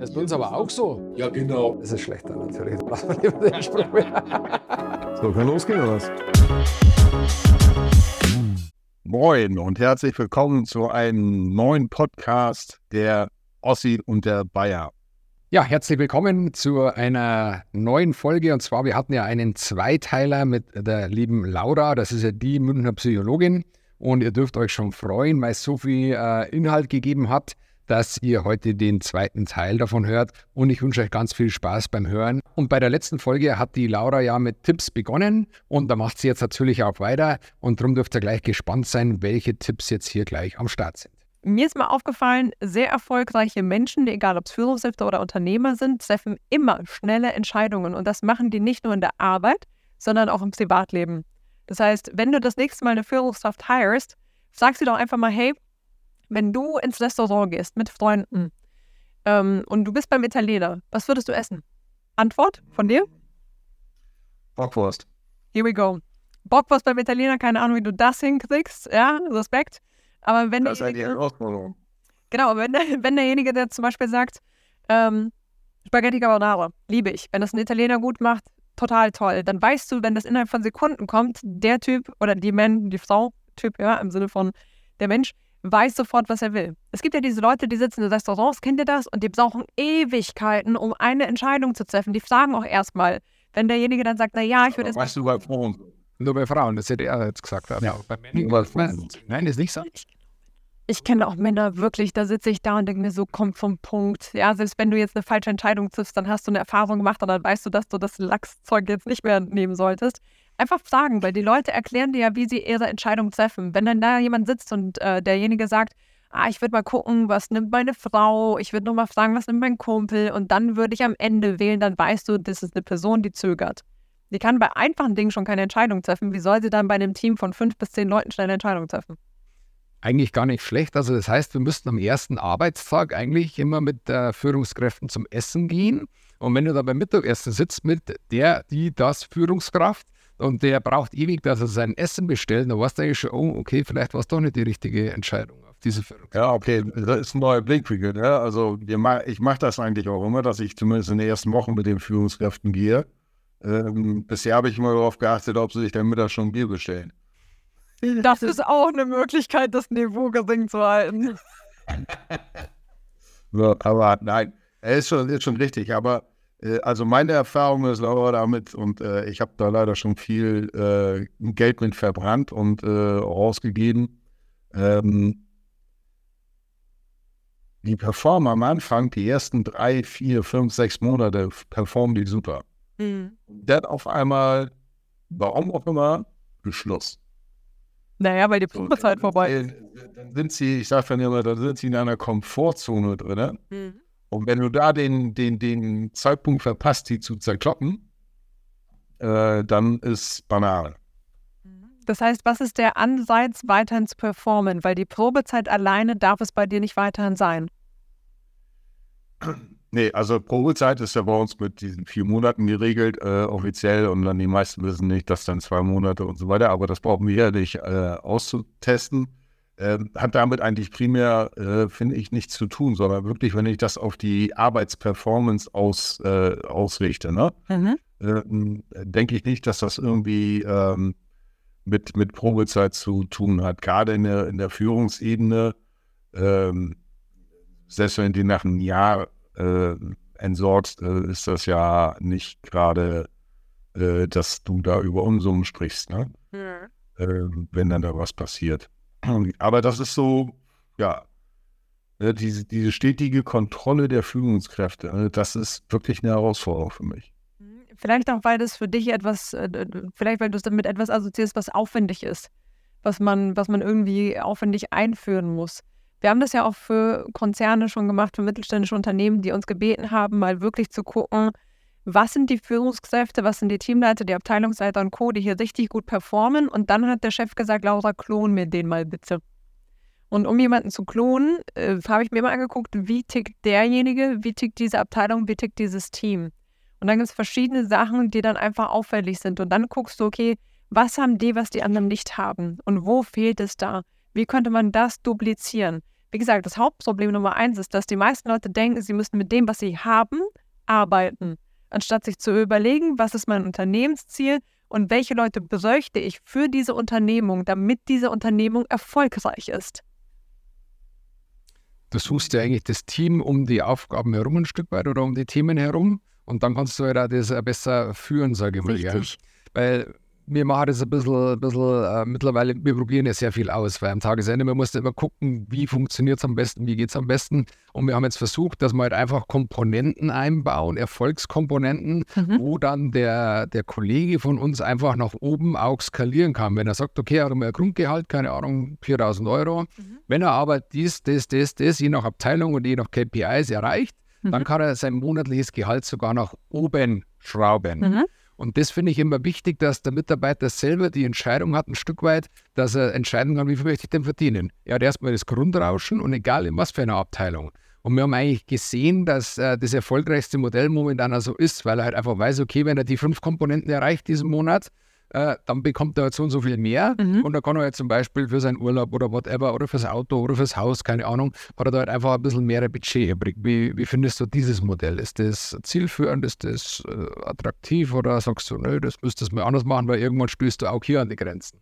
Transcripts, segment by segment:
Das ist bei uns aber auch so. Ja, genau. Das ist schlechter natürlich. Lassen wir lieber den Spruch. So, kann losgehen oder was? Moin und herzlich willkommen zu einem neuen Podcast der Ossi und der Bayer. Ja, herzlich willkommen zu einer neuen Folge. Und zwar, wir hatten ja einen Zweiteiler mit der lieben Laura. Das ist ja die Münchner Psychologin. Und ihr dürft euch schon freuen, weil es so viel äh, Inhalt gegeben hat dass ihr heute den zweiten Teil davon hört und ich wünsche euch ganz viel Spaß beim Hören. Und bei der letzten Folge hat die Laura ja mit Tipps begonnen und da macht sie jetzt natürlich auch weiter und darum dürft ihr gleich gespannt sein, welche Tipps jetzt hier gleich am Start sind. Mir ist mal aufgefallen, sehr erfolgreiche Menschen, egal ob es Führungskräfte oder Unternehmer sind, treffen immer schnelle Entscheidungen und das machen die nicht nur in der Arbeit, sondern auch im Privatleben. Das heißt, wenn du das nächste Mal eine Führungskraft hirest, sag sie doch einfach mal, hey, wenn du ins Restaurant gehst mit Freunden ähm, und du bist beim Italiener, was würdest du essen? Antwort von dir? Bockwurst. Here we go. Bockwurst beim Italiener, keine Ahnung, wie du das hinkriegst, ja, Respekt. Aber wenn das ist eine Herausforderung. Genau, wenn, wenn derjenige, der zum Beispiel sagt, ähm, Spaghetti Carbonara, liebe ich. Wenn das ein Italiener gut macht, total toll. Dann weißt du, wenn das innerhalb von Sekunden kommt, der Typ oder die Mann, die Frau, Typ, ja, im Sinne von der Mensch, weiß sofort, was er will. Es gibt ja diese Leute, die sitzen in Restaurants, kennt ihr das? Und die brauchen Ewigkeiten, um eine Entscheidung zu treffen. Die fragen auch erstmal, wenn derjenige dann sagt, na ja, ich würde es. Weißt du bei Frauen? Nur bei Frauen, das hätte er jetzt gesagt. Ja. Bei Männern. Nein, ist nicht so. Ich, ich kenne auch Männer wirklich, da sitze ich da und denke mir so, komm vom Punkt. Ja, selbst wenn du jetzt eine falsche Entscheidung triffst, dann hast du eine Erfahrung gemacht und dann weißt du, dass du das Lachszeug jetzt nicht mehr nehmen solltest einfach fragen, weil die Leute erklären dir ja, wie sie ihre Entscheidung treffen. Wenn dann da jemand sitzt und äh, derjenige sagt, ah, ich würde mal gucken, was nimmt meine Frau, ich würde nochmal fragen, was nimmt mein Kumpel und dann würde ich am Ende wählen, dann weißt du, das ist eine Person, die zögert. Die kann bei einfachen Dingen schon keine Entscheidung treffen. Wie soll sie dann bei einem Team von fünf bis zehn Leuten schnell eine Entscheidung treffen? Eigentlich gar nicht schlecht. Also das heißt, wir müssten am ersten Arbeitstag eigentlich immer mit äh, Führungskräften zum Essen gehen. Und wenn du da beim Mittagessen sitzt mit der, die, das Führungskraft, und der braucht ewig, dass er sein Essen bestellt, dann weißt du eigentlich schon, oh, okay, vielleicht war es doch nicht die richtige Entscheidung auf diese Führung. Ja, okay, das ist ein neuer Blickwinkel. Ne? Also ich mache das eigentlich auch immer, dass ich zumindest in den ersten Wochen mit den Führungskräften gehe. Ähm, bisher habe ich immer darauf geachtet, ob sie sich dann Mittag schon Bier bestellen. Das ist auch eine Möglichkeit, das Niveau gering zu halten. ja, aber nein, er ist schon, ist schon richtig. Aber also meine Erfahrung ist Laura damit und äh, ich habe da leider schon viel äh, Geld mit verbrannt und äh, rausgegeben. Ähm, die performen am Anfang, die ersten drei, vier, fünf, sechs Monate performen die super. Mhm. Dann auf einmal, warum auch immer, Beschluss. Naja, weil die Probezeit so, vorbei ist. Dann sind sie, ich sage dann immer, dann sind sie in einer Komfortzone drin. Mhm. Und wenn du da den, den, den Zeitpunkt verpasst, die zu zerkloppen, äh, dann ist Banane. Das heißt, was ist der Ansatz, weiterhin zu performen? Weil die Probezeit alleine darf es bei dir nicht weiterhin sein. Nee, also Probezeit ist ja bei uns mit diesen vier Monaten geregelt, äh, offiziell. Und dann die meisten wissen nicht, dass dann zwei Monate und so weiter. Aber das brauchen wir ja nicht äh, auszutesten äh, hat damit eigentlich primär, äh, finde ich, nichts zu tun, sondern wirklich, wenn ich das auf die Arbeitsperformance aus, äh, ausrichte, ne? Mhm. Ähm, denke ich nicht, dass das irgendwie ähm, mit, mit Probezeit zu tun hat. Gerade in der, in der Führungsebene, ähm, selbst wenn du nach einem Jahr äh, entsorgst, äh, ist das ja nicht gerade, äh, dass du da über Unsummen sprichst, ne? Mhm. wenn dann da was passiert. Aber das ist so, ja, ne, diese, diese stetige Kontrolle der Führungskräfte, ne, das ist wirklich eine Herausforderung für mich. Mhm. Vielleicht auch, weil das für dich etwas, äh, vielleicht weil du es damit etwas assoziierst, was aufwendig ist, was man, was man irgendwie aufwendig einführen muss. Wir haben das ja auch für Konzerne schon gemacht, für mittelständische Unternehmen, die uns gebeten haben, mal wirklich zu gucken, was sind die Führungskräfte, was sind die Teamleiter, die Abteilungsleiter und Co., die hier richtig gut performen. Und dann hat der Chef gesagt, Laura, klon mir den mal bitte. Und um jemanden zu klonen, äh, habe ich mir mal angeguckt, wie tickt derjenige, wie tickt diese Abteilung, wie tickt dieses Team. Und dann gibt es verschiedene Sachen, die dann einfach auffällig sind. Und dann guckst du, okay, was haben die, was die anderen nicht haben? Und wo fehlt es da? Wie könnte man das duplizieren? Wie gesagt, das Hauptproblem Nummer eins ist, dass die meisten Leute denken, sie müssen mit dem, was sie haben, arbeiten, anstatt sich zu überlegen, was ist mein Unternehmensziel und welche Leute bräuchte ich für diese Unternehmung, damit diese Unternehmung erfolgreich ist. Du suchst ja eigentlich das Team um die Aufgaben herum ein Stück weit oder um die Themen herum und dann kannst du ja das besser führen, sage ich mal. Richtig. Ja. Weil wir machen das ein bisschen, bisschen äh, mittlerweile, wir probieren ja sehr viel aus, weil am Tagesende, man muss immer gucken, wie funktioniert es am besten, wie geht es am besten. Und wir haben jetzt versucht, dass wir halt einfach Komponenten einbauen, Erfolgskomponenten, mhm. wo dann der, der Kollege von uns einfach nach oben auch skalieren kann. Wenn er sagt, okay, er hat mal ein Grundgehalt, keine Ahnung, 4000 Euro. Mhm. Wenn er aber dies, das, das, das, je nach Abteilung und je nach KPIs erreicht, mhm. dann kann er sein monatliches Gehalt sogar nach oben schrauben. Und das finde ich immer wichtig, dass der Mitarbeiter selber die Entscheidung hat, ein Stück weit, dass er entscheiden kann, wie viel möchte ich denn verdienen. Er hat erstmal das Grundrauschen und egal in was für einer Abteilung. Und wir haben eigentlich gesehen, dass äh, das erfolgreichste Modell momentan also ist, weil er halt einfach weiß, okay, wenn er die fünf Komponenten erreicht diesen Monat, äh, dann bekommt er halt so und so viel mehr mhm. und dann kann er halt zum Beispiel für seinen Urlaub oder whatever oder fürs Auto oder fürs Haus, keine Ahnung, hat er da halt einfach ein bisschen mehr Budget übrig. Wie, wie findest du dieses Modell? Ist das zielführend, ist das äh, attraktiv oder sagst du, nö, das müsstest du mal anders machen, weil irgendwann stößt du auch hier an die Grenzen?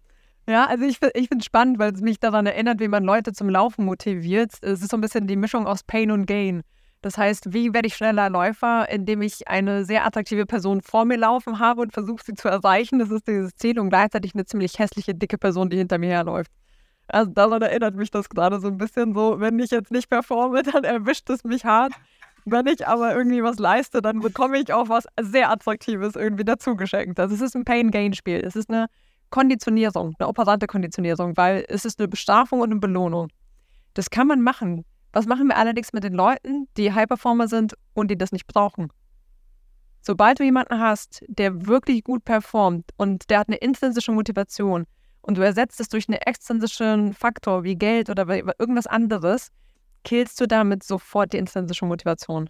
Ja, also ich, ich finde es spannend, weil es mich daran erinnert, wie man Leute zum Laufen motiviert. Es ist so ein bisschen die Mischung aus Pain und Gain. Das heißt, wie werde ich schneller Läufer, indem ich eine sehr attraktive Person vor mir laufen habe und versuche sie zu erreichen. Das ist dieses Ziel und gleichzeitig eine ziemlich hässliche, dicke Person, die hinter mir herläuft. Also daran erinnert mich das gerade so ein bisschen so, wenn ich jetzt nicht performe, dann erwischt es mich hart. Wenn ich aber irgendwie was leiste, dann bekomme ich auch was sehr Attraktives irgendwie dazu geschenkt. Also es ist ein Pain-Gain-Spiel. Es ist eine Konditionierung, eine operante Konditionierung, weil es ist eine Bestrafung und eine Belohnung. Das kann man machen. Was machen wir allerdings mit den Leuten, die High-Performer sind und die das nicht brauchen? Sobald du jemanden hast, der wirklich gut performt und der hat eine intrinsische Motivation und du ersetzt es durch einen extrinsischen Faktor wie Geld oder irgendwas anderes, killst du damit sofort die intrinsische Motivation.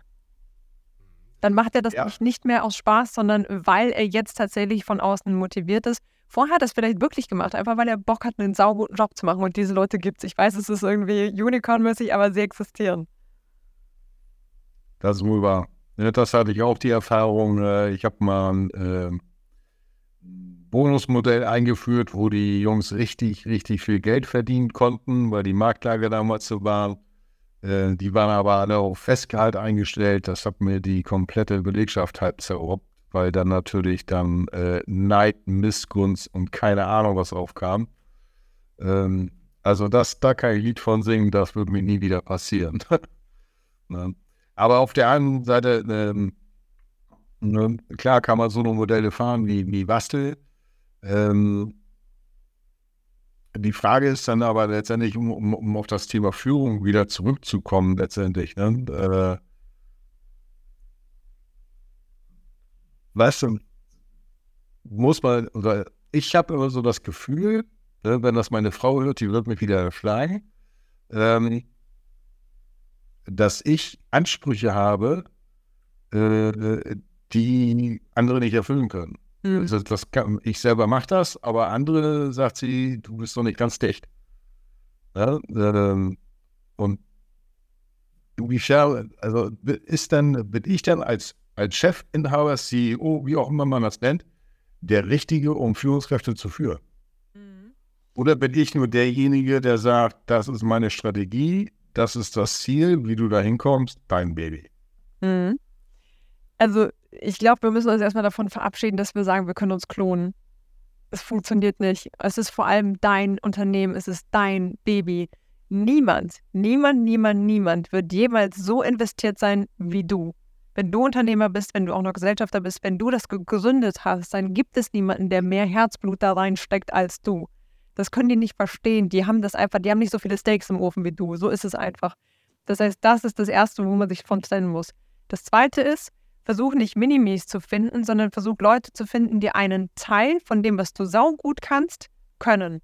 Dann macht er das ja. nicht mehr aus Spaß, sondern weil er jetzt tatsächlich von außen motiviert ist Vorher hat er es vielleicht wirklich gemacht, einfach weil er Bock hat, einen sauguten Job zu machen. Und diese Leute gibt es. Ich weiß, es ist irgendwie Unicorn-mäßig, aber sie existieren. Das ist wohl wahr. Das hatte ich auch die Erfahrung. Äh, ich habe mal ein äh, Bonusmodell eingeführt, wo die Jungs richtig, richtig viel Geld verdienen konnten, weil die Marktlage damals so war. Äh, die waren aber alle auf Festgehalt eingestellt. Das hat mir die komplette Belegschaft halt zerrobt weil dann natürlich dann äh, Neid, Missgunst und keine Ahnung was aufkam. Ähm, also das, da kann ich Lied von singen, das wird mir nie wieder passieren. ne? Aber auf der anderen Seite, ähm, ne, klar kann man so eine Modelle fahren wie, wie Bastel. Ähm, die Frage ist dann aber letztendlich, um, um, um, auf das Thema Führung wieder zurückzukommen, letztendlich, ne? äh, weißt du, muss man, oder ich habe immer so das Gefühl, ne, wenn das meine Frau hört, die wird mich wieder schlagen, ähm, dass ich Ansprüche habe, äh, die andere nicht erfüllen können. Mhm. Also das kann, ich selber mache das, aber andere sagt sie, du bist doch nicht ganz dicht. Ja, ähm, und wie also ist dann, bin ich dann als als Chefinhaber, CEO, wie auch immer man das nennt, der Richtige, um Führungskräfte zu führen? Mhm. Oder bin ich nur derjenige, der sagt, das ist meine Strategie, das ist das Ziel, wie du da hinkommst, dein Baby? Mhm. Also ich glaube, wir müssen uns erstmal davon verabschieden, dass wir sagen, wir können uns klonen. Es funktioniert nicht. Es ist vor allem dein Unternehmen, es ist dein Baby. Niemand, niemand, niemand, niemand wird jemals so investiert sein wie du. Wenn du Unternehmer bist, wenn du auch noch Gesellschafter bist, wenn du das gegründet hast, dann gibt es niemanden, der mehr Herzblut da reinsteckt als du. Das können die nicht verstehen. Die haben das einfach, die haben nicht so viele Steaks im Ofen wie du. So ist es einfach. Das heißt, das ist das Erste, wo man sich von trennen muss. Das Zweite ist, versuch nicht Minimis zu finden, sondern versuch Leute zu finden, die einen Teil von dem, was du saugut kannst, können.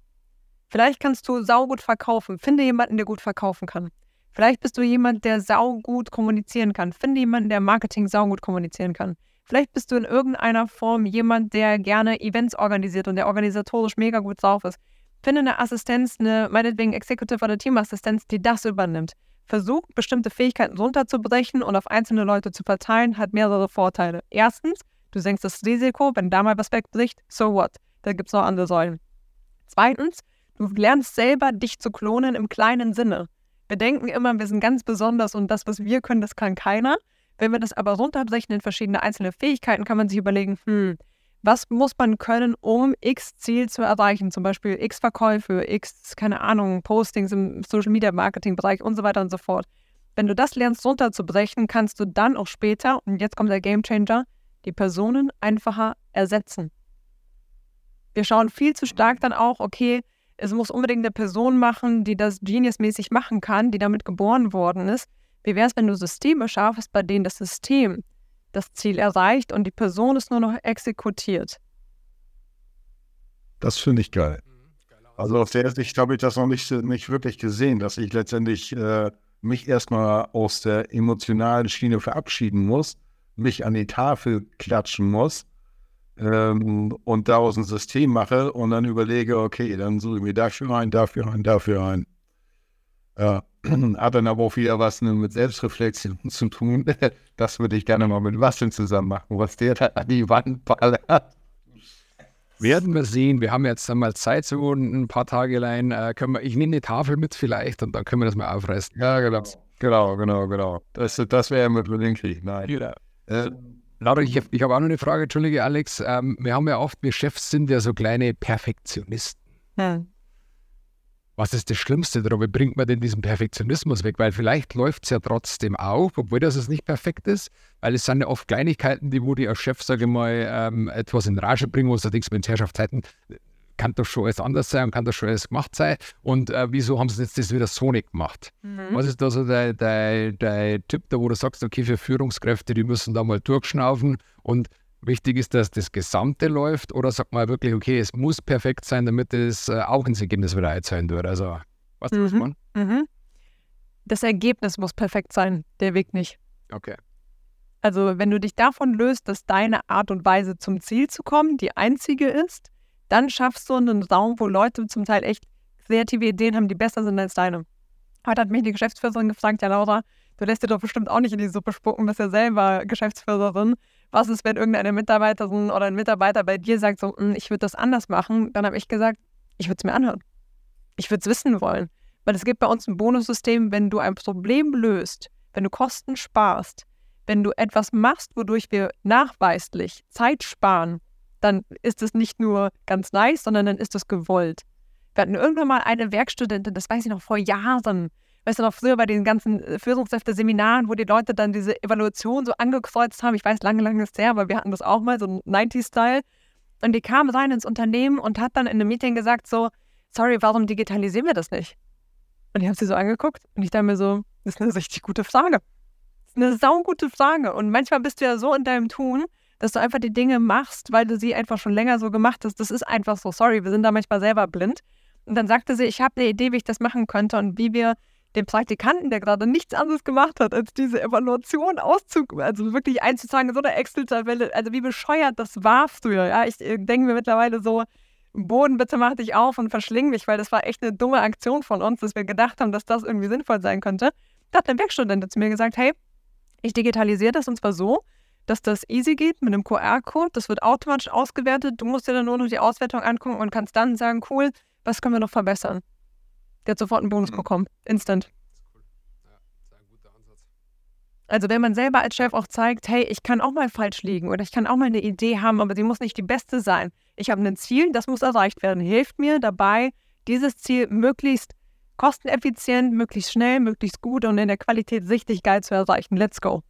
Vielleicht kannst du saugut verkaufen. Finde jemanden, der gut verkaufen kann. Vielleicht bist du jemand, der saugut kommunizieren kann. Finde jemanden, der Marketing saugut kommunizieren kann. Vielleicht bist du in irgendeiner Form jemand, der gerne Events organisiert und der organisatorisch mega gut drauf ist. Finde eine Assistenz, eine meinetwegen Executive oder Teamassistenz, die das übernimmt. Versuch, bestimmte Fähigkeiten runterzubrechen und auf einzelne Leute zu verteilen, hat mehrere Vorteile. Erstens, du senkst das Risiko, wenn da mal was wegbricht, so what? Da gibt es noch andere Säulen. Zweitens, du lernst selber, dich zu klonen im kleinen Sinne. Wir denken immer, wir sind ganz besonders und das, was wir können, das kann keiner. Wenn wir das aber runterbrechen in verschiedene einzelne Fähigkeiten, kann man sich überlegen, hm, was muss man können, um X Ziel zu erreichen? Zum Beispiel X Verkäufe, X, keine Ahnung, Postings im Social Media Marketing Bereich und so weiter und so fort. Wenn du das lernst runterzubrechen, kannst du dann auch später, und jetzt kommt der Game Changer, die Personen einfacher ersetzen. Wir schauen viel zu stark dann auch, okay, es muss unbedingt eine Person machen, die das geniusmäßig machen kann, die damit geboren worden ist. Wie wäre es, wenn du Systeme schaffst, bei denen das System das Ziel erreicht und die Person es nur noch exekutiert. Das finde ich geil. Also auf der Sicht habe ich das noch nicht, nicht wirklich gesehen, dass ich letztendlich äh, mich erstmal aus der emotionalen Schiene verabschieden muss, mich an die Tafel klatschen muss ähm, und daraus ein System mache und dann überlege, okay, dann suche ich mir dafür ein, dafür ein, dafür ein. Ja, hat dann aber auch wieder was ne, mit Selbstreflexion zu tun. Das würde ich gerne mal mit Wasseln zusammen machen, was der da an die Wand ballert. Werden wir sehen. Wir haben jetzt einmal Zeit, so ein paar Tage lang. Äh, können wir, ich nehme eine Tafel mit vielleicht und dann können wir das mal aufreißen. Ja, genau. Genau, genau, genau. Das, das wäre mit Krieg. Nein. Genau. Äh, Laura, ich, habe auch noch eine Frage, Entschuldige, Alex. Ähm, wir haben ja oft, wir Chefs sind ja so kleine Perfektionisten. Ja. Was ist das Schlimmste daran? Wie bringt man denn diesen Perfektionismus weg? Weil vielleicht läuft es ja trotzdem auf, obwohl das es nicht perfekt ist, weil es sind ja oft Kleinigkeiten, die wo die als Chef, sage ich mal, ähm, etwas in Rage bringen, wo du denkst, mit Herrschaftszeiten kann das schon alles anders sein und kann das schon alles gemacht sein. Und äh, wieso haben sie jetzt das wieder so nicht gemacht? Mhm. Was ist da so dein, dein, dein Tipp, da wo du sagst, okay, für Führungskräfte, die müssen da mal durchschnaufen und wichtig ist, dass das Gesamte läuft oder sagt man wirklich, okay, es muss perfekt sein, damit es äh, auch ins Ergebnis wieder einzahlen wird. Also, was mhm. muss man? Mhm. Das Ergebnis muss perfekt sein, der Weg nicht. Okay. Also, wenn du dich davon löst, dass deine Art und Weise zum Ziel zu kommen die einzige ist, dann schaffst du einen Raum, wo Leute zum Teil echt kreative Ideen haben, die besser sind als deine. Heute hat mich die Geschäftsführerin gefragt, ja Laura, du lässt dir doch bestimmt auch nicht in die Suppe spucken, bist ja selber Geschäftsführerin. Was ist, wenn irgendeine Mitarbeiterin oder ein Mitarbeiter bei dir sagt, so, hm, ich würde das anders machen? Dann habe ich gesagt, ich würde es mir anhören. Ich würde es wissen wollen. Weil es gibt bei uns ein Bonussystem, wenn du ein Problem löst, wenn du Kosten sparst, wenn du etwas machst, wodurch wir nachweislich Zeit sparen, dann ist es nicht nur ganz nice, sondern dann ist es gewollt. Wir hatten irgendwann mal eine Werkstudentin, das weiß ich noch vor Jahren, weißt du noch, früher bei den ganzen äh, Führungskräfte-Seminaren, wo die Leute dann diese Evaluation so angekreuzt haben. Ich weiß, lange, lange ist her, aber wir hatten das auch mal, so 90-Style. Und die kam rein ins Unternehmen und hat dann in einem Meeting gesagt so, sorry, warum digitalisieren wir das nicht? Und ich habe sie so angeguckt und ich dachte mir so, das ist eine richtig gute Frage. Das ist eine saugute Frage. Und manchmal bist du ja so in deinem Tun, dass du einfach die Dinge machst, weil du sie einfach schon länger so gemacht hast. Das ist einfach so, sorry, wir sind da manchmal selber blind. Und dann sagte sie, ich habe eine Idee, wie ich das machen könnte und wie wir dem Praktikanten, der gerade nichts anderes gemacht hat, als diese Evaluation auszug, also wirklich einzutragen, so eine Excel-Tabelle, also wie bescheuert das war früher. Ja, ich äh, denke mir mittlerweile so, Boden, bitte mach dich auf und verschling mich, weil das war echt eine dumme Aktion von uns, dass wir gedacht haben, dass das irgendwie sinnvoll sein könnte. Da hat ein Werkstudent zu mir gesagt, hey, ich digitalisiere das und zwar so, dass das easy geht mit einem QR-Code. Das wird automatisch ausgewertet. Du musst dir dann nur noch die Auswertung angucken und kannst dann sagen, cool, was können wir noch verbessern? Der hat sofort einen Bonus mhm. bekommen. Instant. Cool. Ja, das ist ein guter Ansatz. Also wenn man selber als Chef auch zeigt, hey, ich kann auch mal falsch liegen oder ich kann auch mal eine Idee haben, aber sie muss nicht die beste sein. Ich habe ein Ziel, das muss erreicht werden. Hilft mir dabei, dieses Ziel möglichst kosteneffizient, möglichst schnell, möglichst gut und in der Qualität richtig geil zu erreichen. Let's go.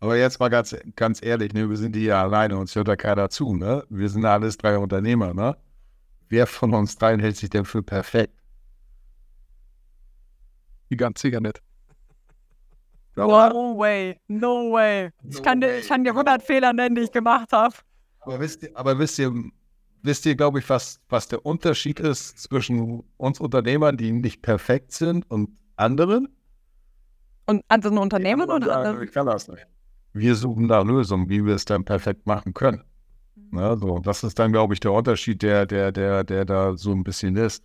Aber jetzt mal ganz, ganz ehrlich, ne, wir sind hier alleine, uns hört da keiner zu, ne? Wir sind alles drei Unternehmer, ne? wer von uns dreien hält sich denn für perfekt? Die ganz sicher nicht. No way, no way. Ich, kann, dir, ich kann dir 100 Fehler nennen, die ich gemacht habe. Aber wisst ihr, aber wisst ihr, wisst ihr glaube ich, was, was der Unterschied ist zwischen uns Unternehmern, die nicht perfekt sind und anderen? Und anderen Unternehmen oder anderen? Ich kann das nicht. Wir suchen nach Lösungen, wie wir es dann perfekt machen können. Ne? So, das ist dann, glaube ich, der Unterschied, der, der, der, der da so ein bisschen ist.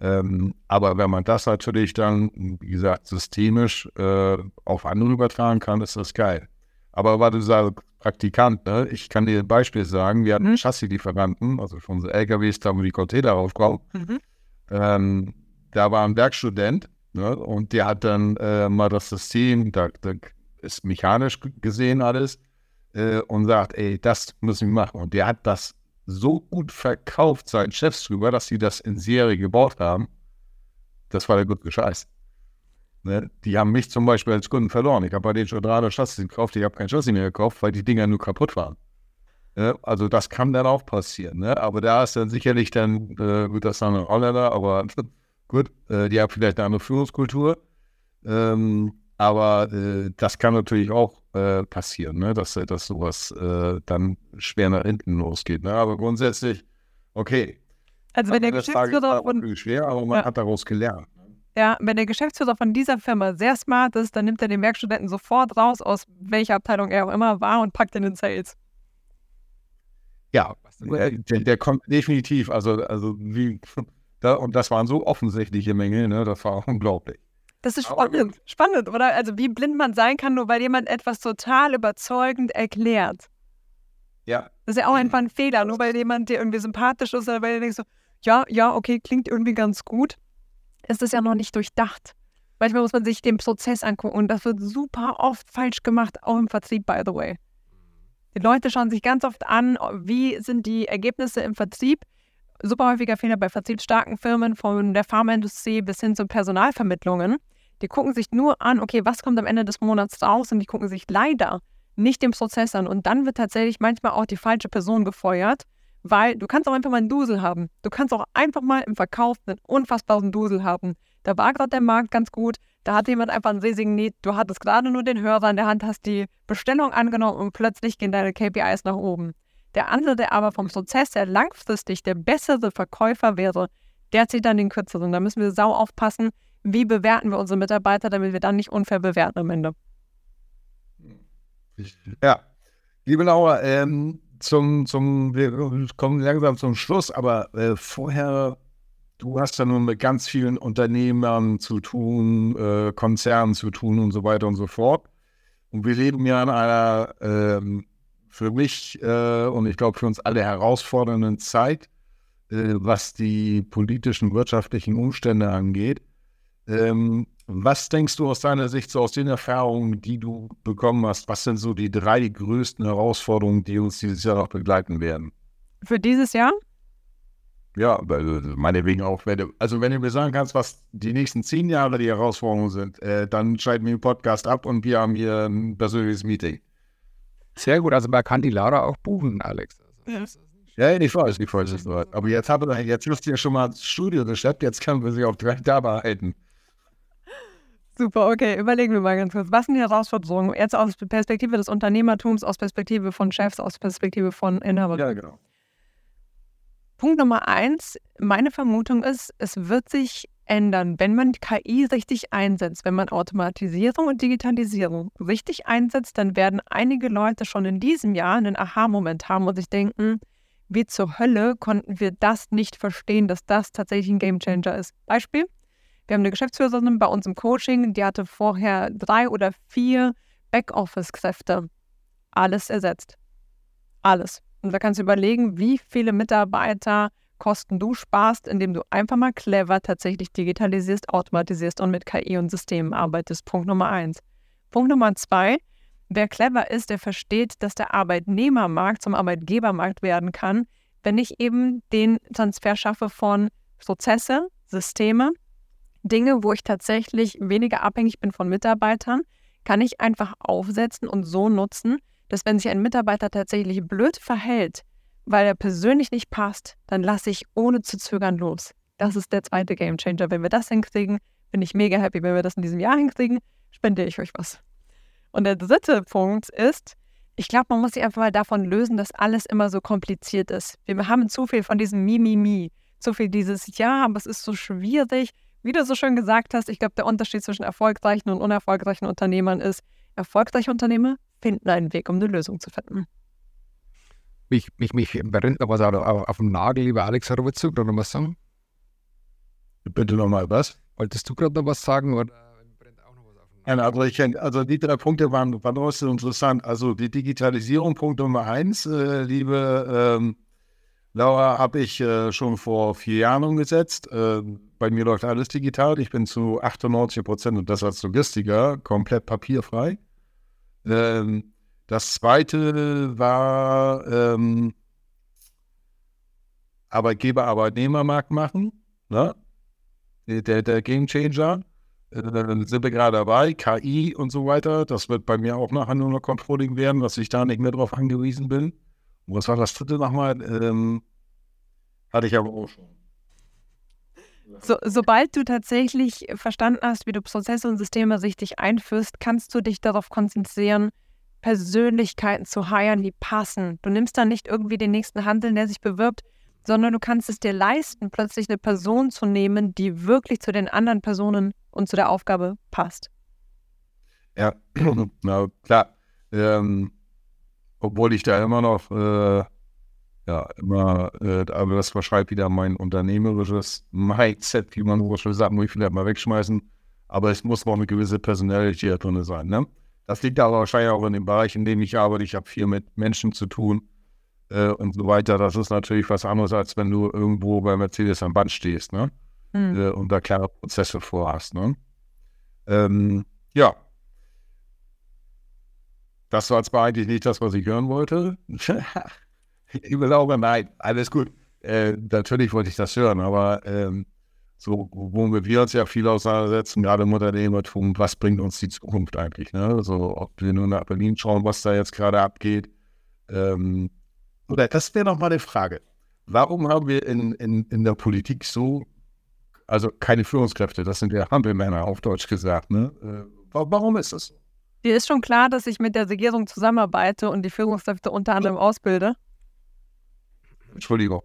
Ähm, aber wenn man das natürlich dann, wie gesagt, systemisch äh, auf andere übertragen kann, ist das geil. Aber weil du sagst, Praktikant, ne? ich kann dir ein Beispiel sagen, wir hatten mhm. Chassis-Lieferanten, also für unsere LKWs, da wo die Container raufkommen. Mhm. Ähm, da war ein Werkstudent ne? und der hat dann äh, mal das System, da, da ist mechanisch gesehen alles, äh, und sagt, ey, das müssen wir machen. Und der hat das so gut verkauft, seinen Chefs drüber, dass sie das in Serie gebaut haben. Das war der gute Scheiß. Ne? Die haben mich zum Beispiel als Kunden verloren. Ich habe bei denen schon drei Chassis gekauft, ich habe kein Chassis mehr gekauft, weil die Dinger nur kaputt waren. Ne? Also das kann dann auch passieren. Ne? Aber da ist dann sicherlich dann, äh, gut, das ist dann ein Holländer, aber gut, äh, die haben vielleicht eine andere Führungskultur. Ähm, aber äh, das kann natürlich auch äh, passieren, ne? dass, dass sowas äh, dann schwer nach hinten losgeht. Ne? Aber grundsätzlich, okay. Also wenn der Geschäftsführer von schwer, aber man ja. hat daraus gelernt. Ne? Ja, wenn der Geschäftsführer von dieser Firma sehr smart ist, dann nimmt er den Werkstudenten sofort raus, aus welcher Abteilung er auch immer war, und packt ihn in Sales. Ja, der, der, kommt definitiv, also, also wie, da, und das waren so offensichtliche Mängel, ne? das war unglaublich. Das ist spannend, spannend, oder? Also wie blind man sein kann, nur weil jemand etwas total überzeugend erklärt. Ja. Das ist ja auch einfach ein Fehler, nur weil jemand dir irgendwie sympathisch ist oder weil du denkst so, ja, ja, okay, klingt irgendwie ganz gut, ist das ja noch nicht durchdacht. Manchmal muss man sich den Prozess angucken und das wird super oft falsch gemacht, auch im Vertrieb, by the way. Die Leute schauen sich ganz oft an, wie sind die Ergebnisse im Vertrieb super häufiger Fehler bei vertriebsstarken Firmen von der Pharmaindustrie bis hin zu Personalvermittlungen. Die gucken sich nur an, okay, was kommt am Ende des Monats raus und die gucken sich leider nicht den Prozess an. Und dann wird tatsächlich manchmal auch die falsche Person gefeuert, weil du kannst auch einfach mal einen Dusel haben. Du kannst auch einfach mal im Verkauf einen unfassbaren Dusel haben. Da war gerade der Markt ganz gut, da hat jemand einfach ein Resigniert, du hattest gerade nur den Hörer in der Hand, hast die Bestellung angenommen und plötzlich gehen deine KPIs nach oben. Der andere, der aber vom Prozess her langfristig der bessere Verkäufer wäre, der zieht dann den kürzeren. Da müssen wir sau aufpassen, wie bewerten wir unsere Mitarbeiter, damit wir dann nicht unfair bewerten am Ende. Ja, liebe Laura, ähm, zum, zum, wir kommen langsam zum Schluss, aber äh, vorher, du hast ja nun mit ganz vielen Unternehmern zu tun, äh, Konzernen zu tun und so weiter und so fort. Und wir leben ja in einer ähm, für mich äh, und ich glaube für uns alle herausfordernden Zeit, äh, was die politischen, wirtschaftlichen Umstände angeht. Ähm, was denkst du aus deiner Sicht, so aus den Erfahrungen, die du bekommen hast, was sind so die drei größten Herausforderungen, die uns dieses Jahr noch begleiten werden? Für dieses Jahr? Ja, meinetwegen auch, wenn du, also wenn du mir sagen kannst, was die nächsten zehn Jahre die Herausforderungen sind, äh, dann schalten wir den Podcast ab und wir haben hier ein persönliches Meeting. Sehr gut, also man kann die Laura auch buchen, Alex. Ja. Ja, ich weiß, ich weiß es nur. Aber jetzt, habe, jetzt hast du ja schon mal das Studio geschleppt, jetzt können wir sie auf drei da behalten. Super, okay, überlegen wir mal ganz kurz. Was sind die Herausforderungen? Jetzt aus Perspektive des Unternehmertums, aus Perspektive von Chefs, aus Perspektive von Inhabern. Ja, genau. Punkt Nummer eins, meine Vermutung ist, es wird sich ändern, wenn man KI richtig einsetzt, wenn man Automatisierung und Digitalisierung richtig einsetzt, dann werden einige Leute schon in diesem Jahr einen Aha-Moment haben und sich denken, wie zur Hölle konnten wir das nicht verstehen, dass das tatsächlich ein Gamechanger ist. Beispiel, wir haben eine Geschäftsführerin bei uns im Coaching, die hatte vorher drei oder vier Backoffice-Kräfte. Alles ersetzt. Alles. Und da kannst du überlegen, wie viele Mitarbeiter Kosten du sparst, indem du einfach mal clever tatsächlich digitalisierst, automatisierst und mit KI und Systemen arbeitest. Punkt Nummer eins. Punkt Nummer zwei, wer clever ist, der versteht, dass der Arbeitnehmermarkt zum Arbeitgebermarkt werden kann, wenn ich eben den Transfer schaffe von Prozesse, Systeme, Dinge, wo ich tatsächlich weniger abhängig bin von Mitarbeitern, kann ich einfach aufsetzen und so nutzen, dass wenn sich ein Mitarbeiter tatsächlich blöd verhält, weil er persönlich nicht passt, dann lasse ich ohne zu zögern los. Das ist der zweite Gamechanger. Wenn wir das hinkriegen, bin ich mega happy. Wenn wir das in diesem Jahr hinkriegen, spende ich euch was. Und der dritte Punkt ist, ich glaube, man muss sich einfach mal davon lösen, dass alles immer so kompliziert ist. Wir haben zu viel von diesem Mi-Mi-Mi. Zu viel dieses Ja, aber es ist so schwierig. Wie du so schön gesagt hast, ich glaube, der Unterschied zwischen erfolgreichen und unerfolgreichen Unternehmern ist, erfolgreiche Unternehmer finden einen Weg, um eine Lösung zu finden. Mich, mich, mich brennt noch was auf, auf dem Nagel, lieber Alex, oder wolltest du gerade noch was sagen? Bitte nochmal was? Wolltest du gerade noch was sagen? Oder noch Ja, also, ich, also die drei Punkte waren, waren auch so interessant. Also die Digitalisierung, Punkt Nummer eins, äh, liebe ähm, Laura, habe ich äh, schon vor vier Jahren umgesetzt. Äh, bei mir läuft alles digital. Ich bin zu 98 Prozent und das als Logistiker komplett papierfrei. Ähm, das zweite war ähm, Arbeitgeber-Arbeitnehmermarkt machen. Ne? Der, der Game Changer. Äh, sind wir gerade dabei. KI und so weiter. Das wird bei mir auch nachher nur noch Controlling werden, dass ich da nicht mehr drauf angewiesen bin. Und was war das dritte nochmal? Ähm, hatte ich aber auch schon. So, sobald du tatsächlich verstanden hast, wie du Prozesse und Systeme richtig einführst, kannst du dich darauf konzentrieren, Persönlichkeiten zu heiren, die passen. Du nimmst dann nicht irgendwie den nächsten Handel, der sich bewirbt, sondern du kannst es dir leisten, plötzlich eine Person zu nehmen, die wirklich zu den anderen Personen und zu der Aufgabe passt. Ja, na klar. Ähm, obwohl ich da immer noch, äh, ja, immer, äh, aber das verschreibt wieder mein unternehmerisches Mindset, wie man so schön sagt, muss ich vielleicht mal wegschmeißen. Aber es muss noch eine gewisse Personalität drin sein. Ne? Das liegt aber wahrscheinlich auch in dem Bereich, in dem ich arbeite. Ich habe viel mit Menschen zu tun äh, und so weiter. Das ist natürlich was anderes, als wenn du irgendwo bei Mercedes am Band stehst ne? Mhm. Äh, und da klare Prozesse vorhast. Ne? Ähm, ja, das war zwar eigentlich nicht das, was ich hören wollte. ich glaube, nein, alles gut. Äh, natürlich wollte ich das hören, aber ähm, so, wo wir uns ja viel auseinandersetzen, gerade im Unternehmertum, was bringt uns die Zukunft eigentlich? Ne? Also, ob wir nur nach Berlin schauen, was da jetzt gerade abgeht. Ähm, oder das wäre noch mal eine Frage. Warum haben wir in, in, in der Politik so, also keine Führungskräfte, das sind ja Hampelmänner auf Deutsch gesagt, ne? Äh, warum ist das so? Dir ist schon klar, dass ich mit der Regierung zusammenarbeite und die Führungskräfte unter anderem ausbilde? Entschuldigung.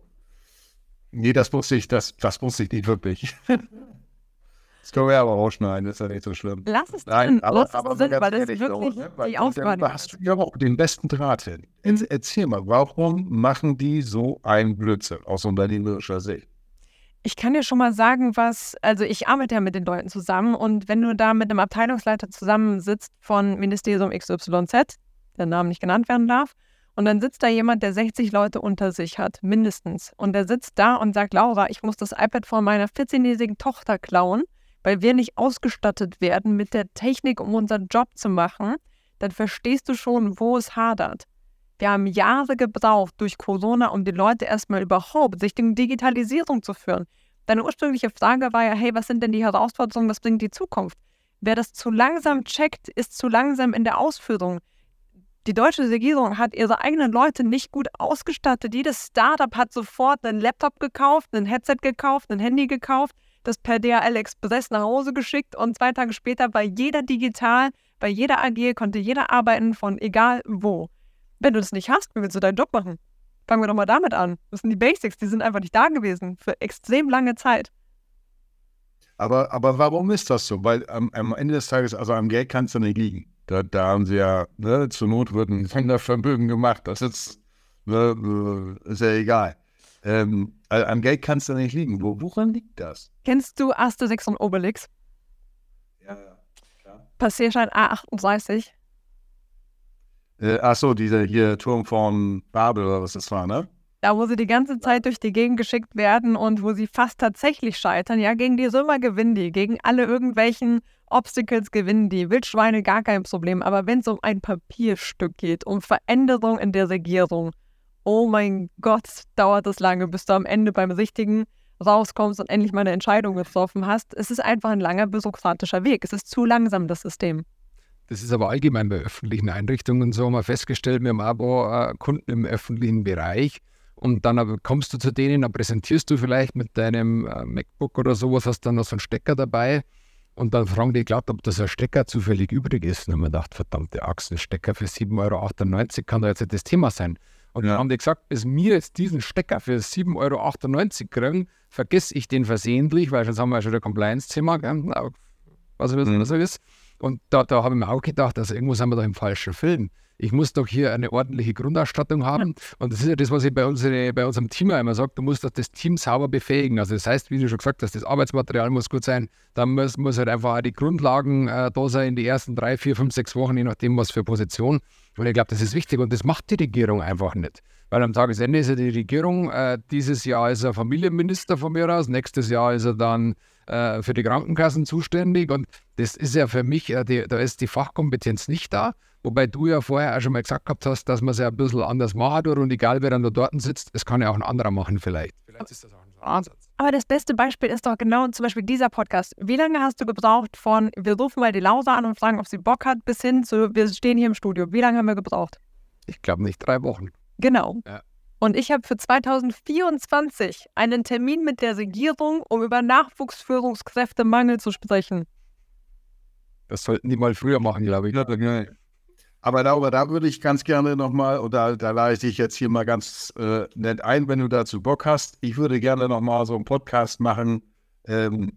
Nee, das wusste ich, das, das wusste ich nicht wirklich. Das können wir aber rausschneiden, das ist ja nicht so schlimm. Lass es Nein, drin, aber, lass es aber drin, ganz weil das wirklich ne, weil die Aufgabe hast du ja auch den besten Draht hin. Erzähl mal, warum machen die so einen Blödsinn aus unternehmerischer Sicht? Ich kann dir schon mal sagen, was, also ich arbeite ja mit den Leuten zusammen und wenn du da mit einem Abteilungsleiter zusammensitzt von Ministerium XYZ, der Name nicht genannt werden darf, und dann sitzt da jemand, der 60 Leute unter sich hat, mindestens. Und der sitzt da und sagt, Laura, ich muss das iPad von meiner 14-jährigen Tochter klauen, weil wir nicht ausgestattet werden mit der Technik, um unseren Job zu machen, dann verstehst du schon, wo es hadert. Wir haben Jahre gebraucht durch Corona, um die Leute erstmal überhaupt Richtung Digitalisierung zu führen. Deine ursprüngliche Frage war ja, hey, was sind denn die Herausforderungen, was bringt die Zukunft? Wer das zu langsam checkt, ist zu langsam in der Ausführung. Die deutsche Regierung hat ihre eigenen Leute nicht gut ausgestattet. Jedes Startup hat sofort einen Laptop gekauft, ein Headset gekauft, ein Handy gekauft, das per DHL Express nach Hause geschickt und zwei Tage später war jeder digital, bei jeder AG konnte jeder arbeiten von egal wo. Wenn du das nicht hast, wie willst du deinen Job machen? Fangen wir doch mal damit an. Das sind die Basics, die sind einfach nicht da gewesen für extrem lange Zeit. Aber, aber warum ist das so? Weil am, am Ende des Tages, also am Geld kannst du nicht liegen. Da, da haben sie ja, ne, zur Not wird ein Sondervermögen gemacht. Das ist, ne, ist ja egal. Ähm, also am Geld kannst du nicht liegen. Wo, woran liegt das? Kennst du Asterix und Obelix? Ja, ja, klar. Passierschein A38. Äh, ach so, dieser hier Turm von Babel oder was das war, ne? Da, wo sie die ganze Zeit durch die Gegend geschickt werden und wo sie fast tatsächlich scheitern. Ja, gegen die Römer gewinnen die, gegen alle irgendwelchen Obstacles gewinnen die. Wildschweine gar kein Problem. Aber wenn es um ein Papierstück geht, um Veränderung in der Regierung, oh mein Gott, dauert es lange, bis du am Ende beim Richtigen rauskommst und endlich mal eine Entscheidung getroffen hast. Es ist einfach ein langer bürokratischer Weg. Es ist zu langsam, das System. Das ist aber allgemein bei öffentlichen Einrichtungen so. Haben wir festgestellt, wir haben aber äh, Kunden im öffentlichen Bereich und dann kommst du zu denen, dann präsentierst du vielleicht mit deinem äh, MacBook oder sowas, hast dann noch so einen Stecker dabei und dann fragen die, glaubt, ob das ein Stecker zufällig übrig ist. Und haben wir gedacht, verdammte Axt, ein Stecker für 7,98 Euro kann da jetzt nicht das Thema sein. Und ja. dann haben die gesagt, bis mir jetzt diesen Stecker für 7,98 Euro kriegen, vergesse ich den versehentlich, weil sonst haben wir ja schon der Compliance-Zimmer, was mhm. was er ist. Und da, da habe ich mir auch gedacht, also irgendwo sind wir da im falschen Film. Ich muss doch hier eine ordentliche Grundausstattung haben. Und das ist ja das, was ich bei, unsere, bei unserem Team immer sage, du musst doch das Team sauber befähigen. Also das heißt, wie du schon gesagt hast, das Arbeitsmaterial muss gut sein, dann muss, muss halt einfach auch die Grundlagen äh, da sein in die ersten drei, vier, fünf, sechs Wochen, je nachdem, was für Position. Und ich glaube, das ist wichtig und das macht die Regierung einfach nicht. Weil am Tagesende ist ja die Regierung, äh, dieses Jahr ist er Familienminister von mir aus, nächstes Jahr ist er dann äh, für die Krankenkassen zuständig und das ist ja für mich, äh, die, da ist die Fachkompetenz nicht da. Wobei du ja vorher auch schon mal gesagt gehabt hast, dass man es ja ein bisschen anders machen tut und egal wer dann da dort sitzt, es kann ja auch ein anderer machen vielleicht. Vielleicht ist das auch ein Ansatz. Aber das beste Beispiel ist doch genau zum Beispiel dieser Podcast. Wie lange hast du gebraucht von, wir rufen mal die Lausa an und fragen, ob sie Bock hat, bis hin zu, wir stehen hier im Studio. Wie lange haben wir gebraucht? Ich glaube nicht drei Wochen. Genau. Ja. Und ich habe für 2024 einen Termin mit der Regierung, um über Nachwuchsführungskräftemangel zu sprechen. Das sollten die mal früher machen, glaube ich. Aber darüber, da würde ich ganz gerne nochmal, und da, da lade ich dich jetzt hier mal ganz äh, nett ein, wenn du dazu Bock hast. Ich würde gerne nochmal so einen Podcast machen ähm,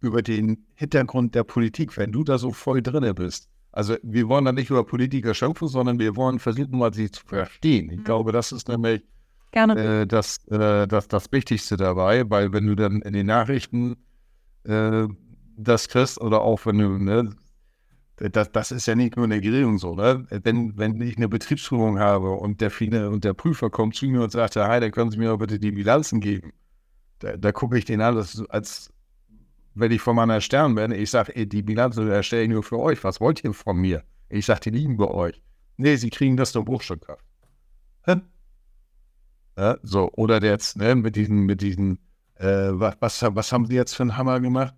über den Hintergrund der Politik, wenn du da so voll drin bist. Also wir wollen da nicht über Politiker schimpfen, sondern wir wollen versuchen, mal sie zu verstehen. Ich mhm. glaube, das ist nämlich äh, das, äh, das, das Wichtigste dabei, weil wenn du dann in den Nachrichten äh, das kriegst oder auch wenn du, ne, das, das ist ja nicht nur in der Regierung so, ne? Wenn, wenn ich eine Betriebsführung habe und der, und der Prüfer kommt zu mir und sagt, hi, dann können Sie mir bitte die Bilanzen geben. Da, da gucke ich den an, als, als wenn ich von meiner Stern bin, ich sage, die Bilanz erstelle ich nur für euch. Was wollt ihr von mir? Ich sage, die liegen bei euch. Nee, sie kriegen das durch Bruchstückkraft. Ja, so, oder jetzt, ne, mit diesen, mit diesen, äh, was, was haben sie jetzt für einen Hammer gemacht?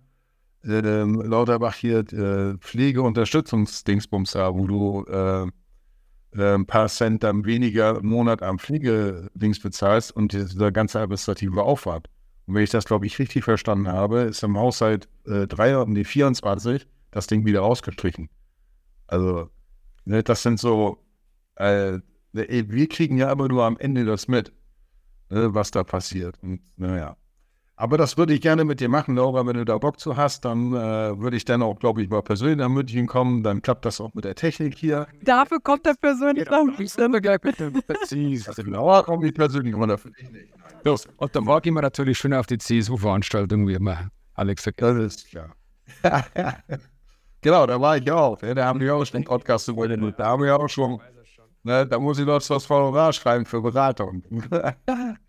Äh, Lauterbach hier äh, Pflegeunterstützungsdingsbums da, wo du äh, äh, ein paar Cent dann weniger im Monat am Pflegedings bezahlst und dieser ganze administrative Aufwand. Und wenn ich das, glaube ich, richtig verstanden habe, ist im Haushalt äh, 3, nee, 24 das Ding wieder ausgestrichen. Also, ne, das sind so, äh, wir kriegen ja aber nur am Ende das mit, ne, was da passiert. Und naja. Aber das würde ich gerne mit dir machen, Laura. Wenn du da Bock zu hast, dann äh, würde ich dann auch, glaube ich, mal persönlich nach München kommen. Dann klappt das auch mit der Technik hier. Dafür kommt er persönlich nach München. Ich gleich mit dem Also Laura komme ich persönlich, aber dafür. Los. Und dann war gehen wir natürlich schön auf die CSU-Veranstaltung, wie immer Alex hat. Das ist klar. genau, da war ich auch. Ne? Da haben wir auch schon Podcast zu wollen. Da haben wir auch schon. Ne? Da muss ich noch was Formular schreiben für Beratung.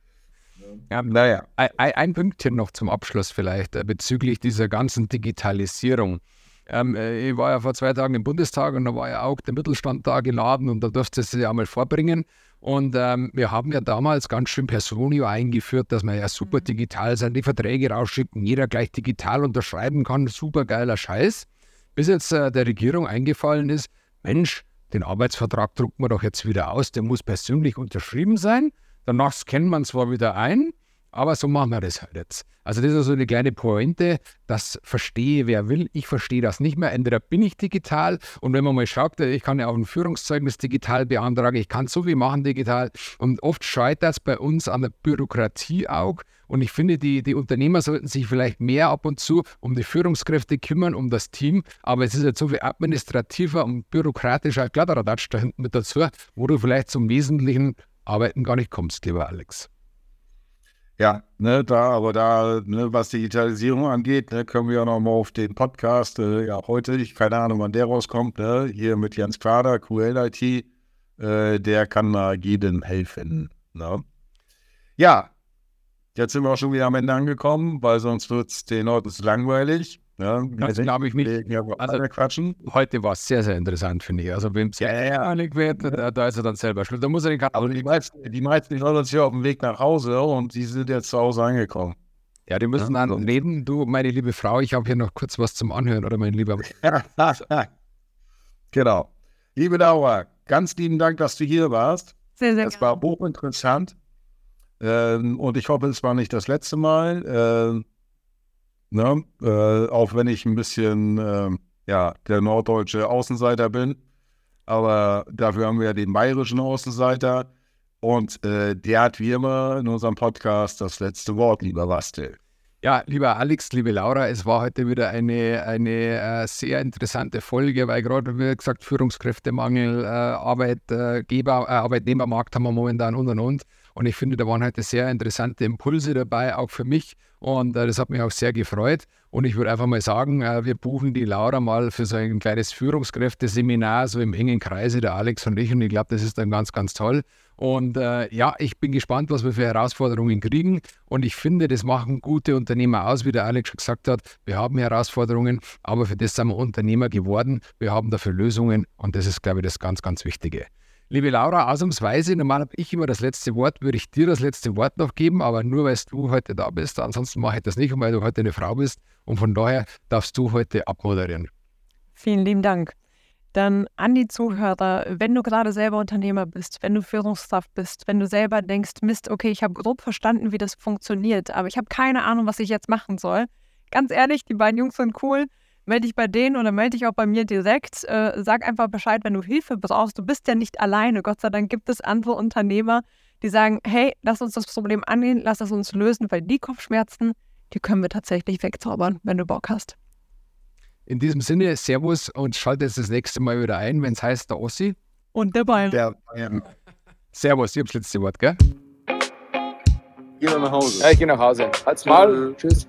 ja, naja. Ein, ein Pünktchen noch zum Abschluss vielleicht äh, bezüglich dieser ganzen Digitalisierung. Ähm, äh, ich war ja vor zwei Tagen im Bundestag und da war ja auch der Mittelstand da geladen und da durfte es ja mal vorbringen. Und ähm, wir haben ja damals ganz schön Personio eingeführt, dass wir ja super mhm. digital sind, die Verträge rausschicken, jeder gleich digital unterschreiben kann, super geiler Scheiß. Bis jetzt äh, der Regierung eingefallen ist, Mensch, den Arbeitsvertrag drucken wir doch jetzt wieder aus, der muss persönlich unterschrieben sein. Danach scannen man zwar wieder ein, aber so machen wir das halt jetzt. Also das ist so eine kleine Pointe, das verstehe wer will. Ich verstehe das nicht mehr. Entweder bin ich digital und wenn man mal schaut, ich kann ja auch ein Führungszeugnis digital beantragen, ich kann so viel machen digital und oft scheitert es bei uns an der Bürokratie auch. Und ich finde, die, die Unternehmer sollten sich vielleicht mehr ab und zu um die Führungskräfte kümmern, um das Team. Aber es ist jetzt so viel administrativer und bürokratischer Kladderadatsch da hinten mit dazu, wo du vielleicht zum wesentlichen Arbeiten gar nicht kommst, lieber Alex. Ja, ne, da, aber da, ne, was Digitalisierung angeht, ne, können wir ja nochmal auf den Podcast, äh, ja, heute, ich keine Ahnung, wann der rauskommt, ne, hier mit Jens Quader, QLIT, äh, der kann da jedem helfen. Ne? Ja, jetzt sind wir auch schon wieder am Ende angekommen, weil sonst wird es den Leuten langweilig. Ja, das glaube ich mich. Also, quatschen. Heute war es sehr, sehr interessant, finde ich. Also, wenn es ja, ja, einig wird, da, da, ist er dann selber schuld. Da muss er den Aber die meisten, die meisten die uns hier auf dem Weg nach Hause und die sind jetzt zu Hause angekommen. Ja, die müssen ja, dann reden. Du, meine liebe Frau, ich habe hier noch kurz was zum Anhören, oder mein lieber. genau. Liebe Laura, ganz lieben Dank, dass du hier warst. Sehr, sehr Es war hochinteressant. Ähm, und ich hoffe, es war nicht das letzte Mal. Ähm, Ne? Äh, auch wenn ich ein bisschen äh, ja, der norddeutsche Außenseiter bin. Aber dafür haben wir ja den bayerischen Außenseiter. Und äh, der hat wie immer in unserem Podcast das letzte Wort, lieber Bastel. Ja, lieber Alex, liebe Laura, es war heute wieder eine, eine äh, sehr interessante Folge, weil gerade, wie gesagt, Führungskräftemangel, äh, Arbeitgeber, äh, Arbeitnehmermarkt haben wir momentan und und und. Und ich finde, da waren heute sehr interessante Impulse dabei, auch für mich. Und äh, das hat mich auch sehr gefreut. Und ich würde einfach mal sagen, äh, wir buchen die Laura mal für so ein kleines Führungskräfteseminar, so im engen Kreise, der Alex und ich. Und ich glaube, das ist dann ganz, ganz toll. Und äh, ja, ich bin gespannt, was wir für Herausforderungen kriegen. Und ich finde, das machen gute Unternehmer aus, wie der Alex schon gesagt hat. Wir haben Herausforderungen, aber für das sind wir Unternehmer geworden. Wir haben dafür Lösungen. Und das ist, glaube ich, das ganz, ganz Wichtige. Liebe Laura, ausnahmsweise, normal habe ich immer das letzte Wort, würde ich dir das letzte Wort noch geben, aber nur weil du heute da bist. Ansonsten mache ich das nicht, weil du heute eine Frau bist. Und von daher darfst du heute abmoderieren. Vielen lieben Dank. Dann an die Zuhörer, wenn du gerade selber Unternehmer bist, wenn du Führungskraft bist, wenn du selber denkst, Mist, okay, ich habe grob verstanden, wie das funktioniert, aber ich habe keine Ahnung, was ich jetzt machen soll. Ganz ehrlich, die beiden Jungs sind cool. Melde dich bei denen oder melde dich auch bei mir direkt. Äh, sag einfach Bescheid, wenn du Hilfe brauchst. Du bist ja nicht alleine. Gott sei Dank gibt es andere Unternehmer, die sagen, hey, lass uns das Problem angehen, lass es uns lösen, weil die Kopfschmerzen, die können wir tatsächlich wegzaubern, wenn du Bock hast. In diesem Sinne, Servus und schaltet das nächste Mal wieder ein, wenn es heißt der Ossi. Und der Bayern. Der Bayern. Servus, ihr habt das letzte Wort, gell? Geh nach Hause. Ja, ich geh nach Hause. Halt's mal. Tschüss.